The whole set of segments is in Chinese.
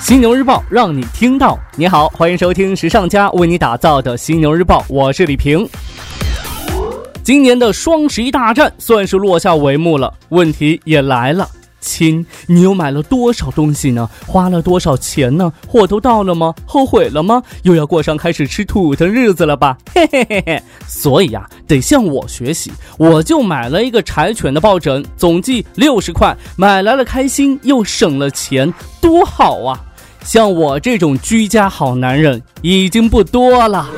犀牛日报让你听到。你好，欢迎收听时尚家为你打造的犀牛日报，我是李平。今年的双十一大战算是落下帷幕了，问题也来了。亲，你又买了多少东西呢？花了多少钱呢？货都到了吗？后悔了吗？又要过上开始吃土的日子了吧？嘿嘿嘿嘿。所以呀，得向我学习，我就买了一个柴犬的抱枕，总计六十块，买来了开心，又省了钱，多好啊！像我这种居家好男人已经不多了。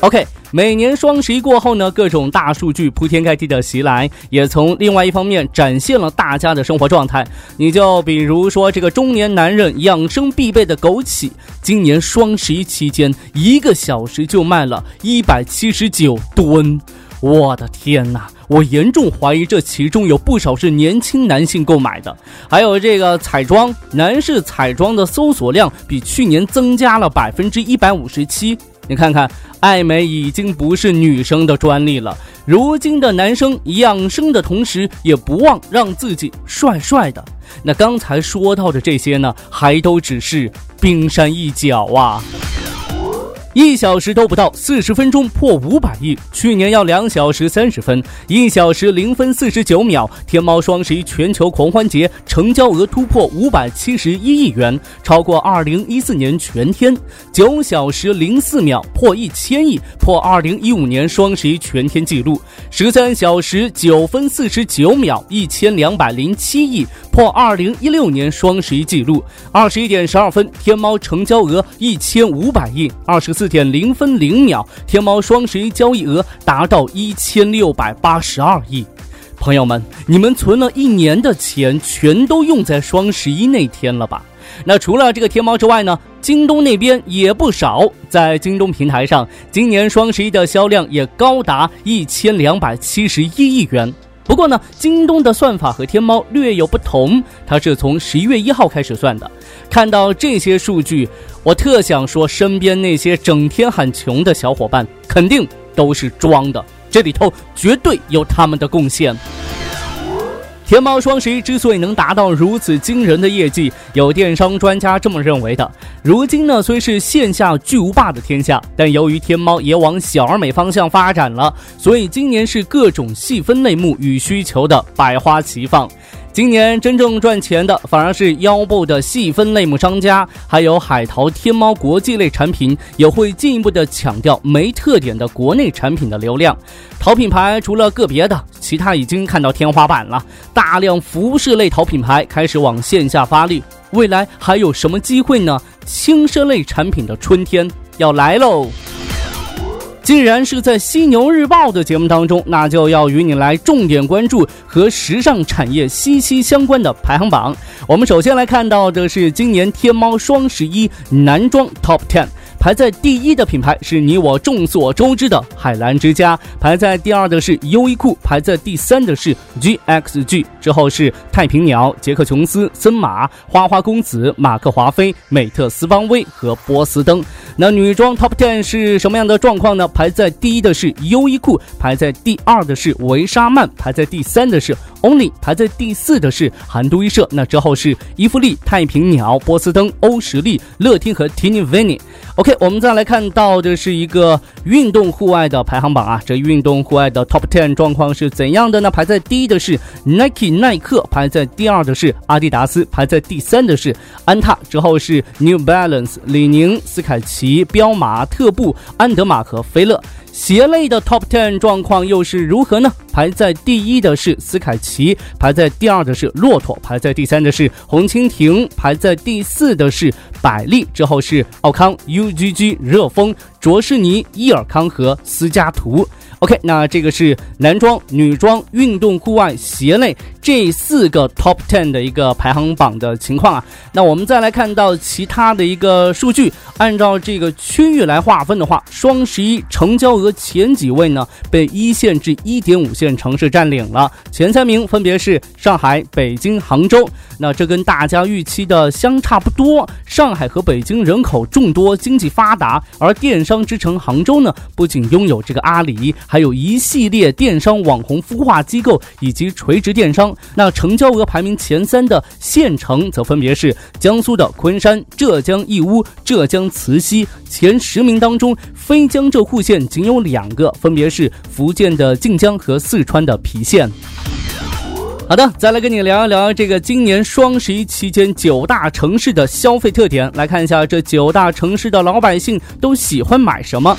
OK。每年双十一过后呢，各种大数据铺天盖地的袭来，也从另外一方面展现了大家的生活状态。你就比如说这个中年男人养生必备的枸杞，今年双十一期间，一个小时就卖了一百七十九吨。我的天哪！我严重怀疑这其中有不少是年轻男性购买的。还有这个彩妆，男士彩妆的搜索量比去年增加了百分之一百五十七。你看看，爱美已经不是女生的专利了。如今的男生养生的同时，也不忘让自己帅帅的。那刚才说到的这些呢，还都只是冰山一角啊。一小时都不到，四十分钟破五百亿。去年要两小时三十分，一小时零分四十九秒。天猫双十一全球狂欢节成交额突破五百七十一亿元，超过二零一四年全天。九小时零四秒破一千亿，破二零一五年双十一全天纪录。十三小时九分四十九秒一千两百零七亿，破二零一六年双十一纪录。二十一点十二分，天猫成交额一千五百亿。二十四。四点零分零秒，天猫双十一交易额达到一千六百八十二亿。朋友们，你们存了一年的钱，全都用在双十一那天了吧？那除了这个天猫之外呢？京东那边也不少，在京东平台上，今年双十一的销量也高达一千两百七十一亿元。不过呢，京东的算法和天猫略有不同，它是从十一月一号开始算的。看到这些数据，我特想说，身边那些整天喊穷的小伙伴，肯定都是装的，这里头绝对有他们的贡献。天猫双十一之所以能达到如此惊人的业绩，有电商专家这么认为的：如今呢，虽是线下巨无霸的天下，但由于天猫也往小而美方向发展了，所以今年是各种细分类目与需求的百花齐放。今年真正赚钱的反而是腰部的细分类目商家，还有海淘、天猫国际类产品也会进一步的抢掉没特点的国内产品的流量。淘品牌除了个别的，其他已经看到天花板了。大量服饰类淘品牌开始往线下发力，未来还有什么机会呢？轻奢类产品的春天要来喽！既然是在犀牛日报的节目当中，那就要与你来重点关注和时尚产业息息相关的排行榜。我们首先来看到的是今年天猫双十一男装 Top Ten。排在第一的品牌是你我众所周知的海澜之家，排在第二的是优衣库，排在第三的是 GXG，之后是太平鸟、杰克琼斯、森马、花花公子、马克华菲、美特斯邦威和波司登。那女装 Top Ten 是什么样的状况呢？排在第一的是优衣库，排在第二的是维莎曼，排在第三的是 Only，排在第四的是韩都衣舍。那之后是伊芙丽、太平鸟、波司登、欧时力、乐天和 Tini Vini。OK，我们再来看到的是一个运动户外的排行榜啊，这运动户外的 Top Ten 状况是怎样的呢？排在第一的是 Nike 耐克，排在第二的是阿迪达斯，排在第三的是安踏，之后是 New Balance、李宁、斯凯奇、彪马、特步、安德玛和菲乐。鞋类的 Top Ten 状况又是如何呢？排在第一的是斯凯奇，排在第二的是骆驼，排在第三的是红蜻蜓，排在第四的是百丽，之后是奥康、UGG、热风、卓士尼、伊尔尔康和斯加图。OK，那这个是男装、女装、运动户外鞋类这四个 Top Ten 的一个排行榜的情况啊。那我们再来看到其他的一个数据，按照这个区域来划分的话，双十一成交额前几位呢，被一线至一点五线城市占领了。前三名分别是上海、北京、杭州。那这跟大家预期的相差不多。上海和北京人口众多，经济发达，而电商之城杭州呢，不仅拥有这个阿里，还有一系列电商网红孵化机构以及垂直电商。那成交额排名前三的县城，则分别是江苏的昆山、浙江义乌、浙江慈溪。前十名当中，非江浙沪县仅有两个，分别是福建的晋江和四川的郫县。好的，再来跟你聊一聊这个今年双十一期间九大城市的消费特点。来看一下这九大城市的老百姓都喜欢买什么。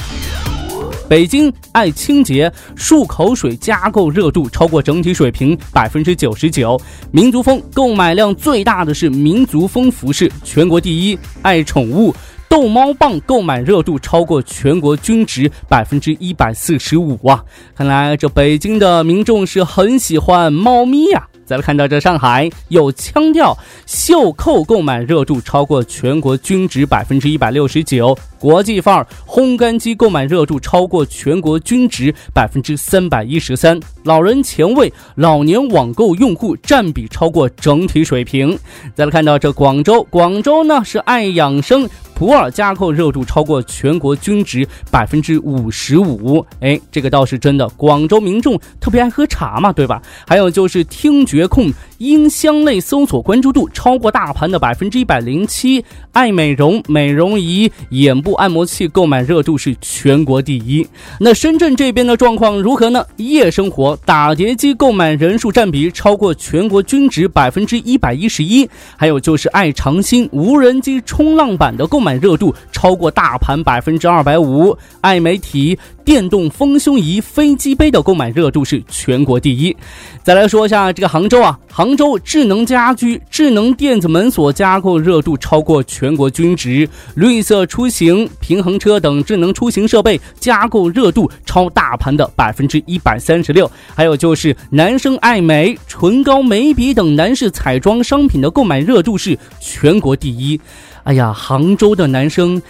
北京爱清洁，漱口水加购热度超过整体水平百分之九十九。民族风购买量最大的是民族风服饰，全国第一。爱宠物。逗猫棒购买热度超过全国均值百分之一百四十五啊！看来这北京的民众是很喜欢猫咪呀。再来看到这上海有腔调，袖扣购买热度超过全国均值百分之一百六十九，国际范儿烘干机购买热度超过全国均值百分之三百一十三，老人前卫老年网购用户占比超过整体水平。再来看到这广州，广州呢是爱养生。普洱加扣热度超过全国均值百分之五十五，哎，这个倒是真的。广州民众特别爱喝茶嘛，对吧？还有就是听觉控音箱类搜索关注度超过大盘的百分之一百零七。爱美容美容仪、眼部按摩器购买热度是全国第一。那深圳这边的状况如何呢？夜生活打碟机购买人数占比超过全国均值百分之一百一十一。还有就是爱长兴无人机冲浪板的购买。热度超过大盘百分之二百五，爱媒体电动丰胸仪、飞机杯的购买热度是全国第一。再来说一下这个杭州啊，杭州智能家居、智能电子门锁加购热度超过全国均值，绿色出行、平衡车等智能出行设备加购热度超大盘的百分之一百三十六。还有就是男生爱美、唇膏、眉笔等男士彩妆商品的购买热度是全国第一。哎呀，杭州的男生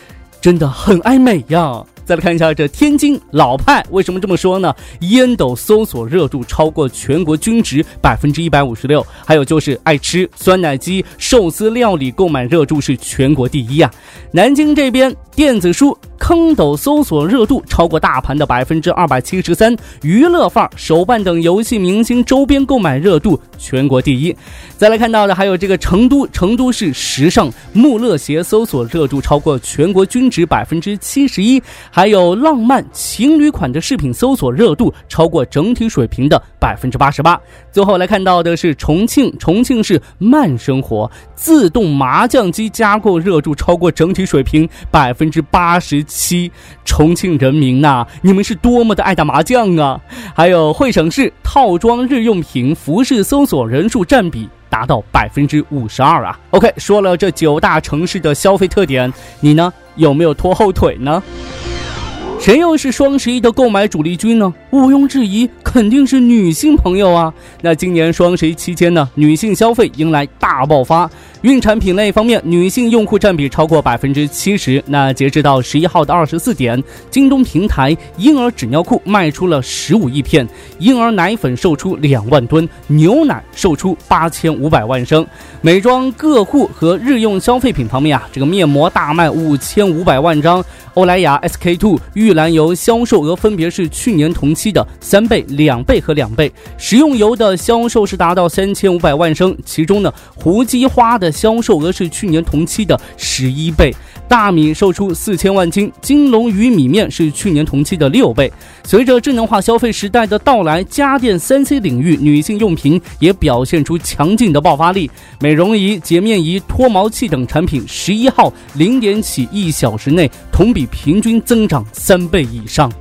真的很爱美呀！再来看一下这天津老派，为什么这么说呢？烟斗搜索热度超过全国均值百分之一百五十六。还有就是爱吃酸奶鸡、寿司料理购买热度是全国第一啊！南京这边电子书。坑斗搜索热度超过大盘的百分之二百七十三，娱乐范儿手办等游戏明星周边购买热度全国第一。再来看到的还有这个成都，成都市时尚穆勒鞋搜索热度超过全国均值百分之七十一，还有浪漫情侣款的饰品搜索热度超过整体水平的百分之八十八。最后来看到的是重庆，重庆市慢生活自动麻将机加购热度超过整体水平百分之八十。七，重庆人民呐，你们是多么的爱打麻将啊！还有惠省市套装日用品服饰搜索人数占比达到百分之五十二啊。OK，说了这九大城市的消费特点，你呢有没有拖后腿呢？谁又是双十一的购买主力军呢？毋庸置疑，肯定是女性朋友啊。那今年双十一期间呢，女性消费迎来大爆发。孕产品类方面，女性用户占比超过百分之七十。那截止到十一号的二十四点，京东平台婴儿纸尿裤卖出了十五亿片，婴儿奶粉售出两万吨，牛奶售出八千五百万升。美妆个护和日用消费品方面啊，这个面膜大卖五千五百万张，欧莱雅 SK two 玉兰油销售额分别是去年同期的三倍、两倍和两倍。食用油的销售是达到三千五百万升，其中呢，胡姬花的。销售额是去年同期的十一倍，大米售出四千万斤，金龙鱼米面是去年同期的六倍。随着智能化消费时代的到来，家电三 C 领域女性用品也表现出强劲的爆发力，美容仪、洁面仪、脱毛器等产品，十一号零点起一小时内同比平均增长三倍以上。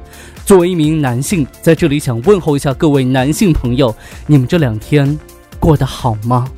作为一名男性，在这里想问候一下各位男性朋友，你们这两天过得好吗？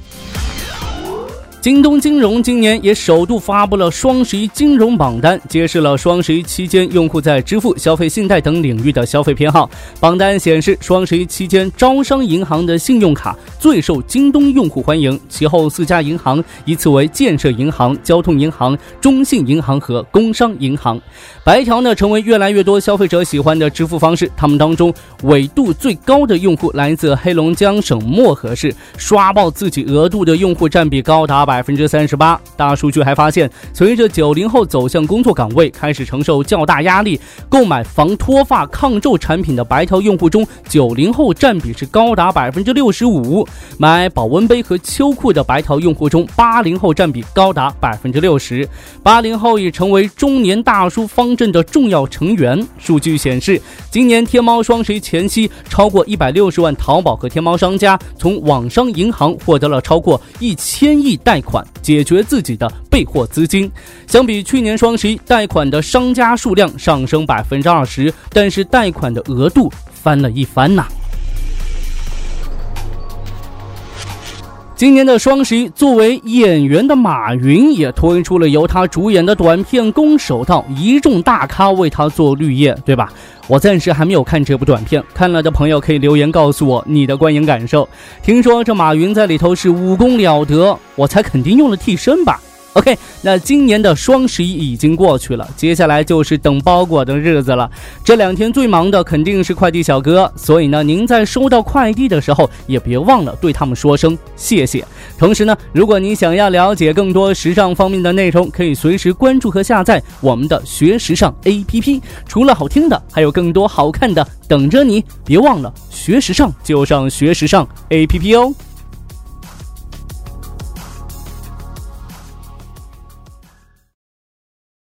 京东金融今年也首度发布了双十一金融榜单，揭示了双十一期间用户在支付、消费、信贷等领域的消费偏好。榜单显示，双十一期间，招商银行的信用卡最受京东用户欢迎，其后四家银行依次为建设银行、交通银行、中信银行和工商银行。白条呢，成为越来越多消费者喜欢的支付方式。他们当中纬度最高的用户来自黑龙江省漠河市，刷爆自己额度的用户占比高达。百分之三十八。大数据还发现，随着九零后走向工作岗位，开始承受较大压力，购买防脱发、抗皱产品的白条用户中，九零后占比是高达百分之六十五。买保温杯和秋裤的白条用户中，八零后占比高达百分之六十。八零后已成为中年大叔方阵的重要成员。数据显示，今年天猫双十一前夕，超过一百六十万淘宝和天猫商家从网商银行获得了超过一千亿贷。贷款解决自己的备货资金，相比去年双十一，贷款的商家数量上升百分之二十，但是贷款的额度翻了一番呐。今年的双十一，作为演员的马云也推出了由他主演的短片《攻守道》，一众大咖为他做绿叶，对吧？我暂时还没有看这部短片，看了的朋友可以留言告诉我你的观影感受。听说这马云在里头是武功了得，我猜肯定用了替身吧。OK，那今年的双十一已经过去了，接下来就是等包裹的日子了。这两天最忙的肯定是快递小哥，所以呢，您在收到快递的时候也别忘了对他们说声谢谢。同时呢，如果你想要了解更多时尚方面的内容，可以随时关注和下载我们的学时尚 APP。除了好听的，还有更多好看的等着你。别忘了学时尚就上学时尚 APP 哦。